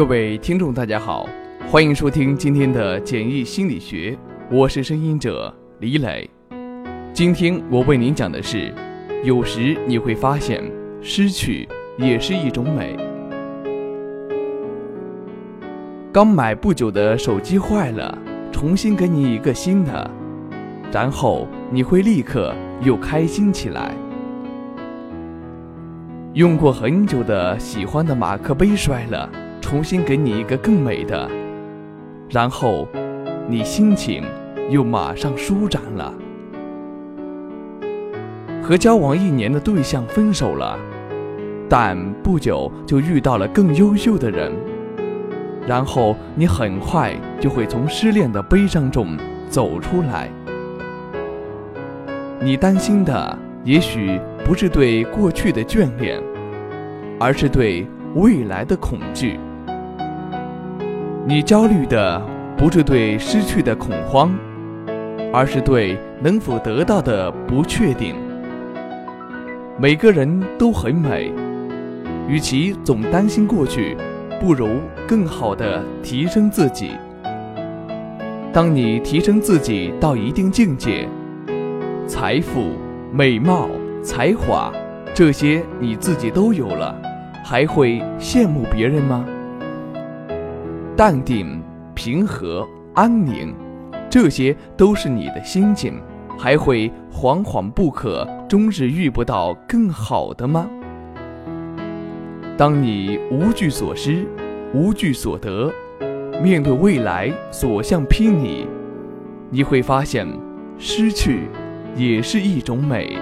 各位听众，大家好，欢迎收听今天的简易心理学，我是声音者李磊。今天我为您讲的是，有时你会发现，失去也是一种美。刚买不久的手机坏了，重新给你一个新的，然后你会立刻又开心起来。用过很久的喜欢的马克杯摔了。重新给你一个更美的，然后你心情又马上舒展了。和交往一年的对象分手了，但不久就遇到了更优秀的人，然后你很快就会从失恋的悲伤中走出来。你担心的也许不是对过去的眷恋，而是对未来的恐惧。你焦虑的不是对失去的恐慌，而是对能否得到的不确定。每个人都很美，与其总担心过去，不如更好的提升自己。当你提升自己到一定境界，财富、美貌、才华这些你自己都有了，还会羡慕别人吗？淡定、平和、安宁，这些都是你的心境，还会惶惶不可终日遇不到更好的吗？当你无惧所失，无惧所得，面对未来所向披靡，你会发现，失去也是一种美。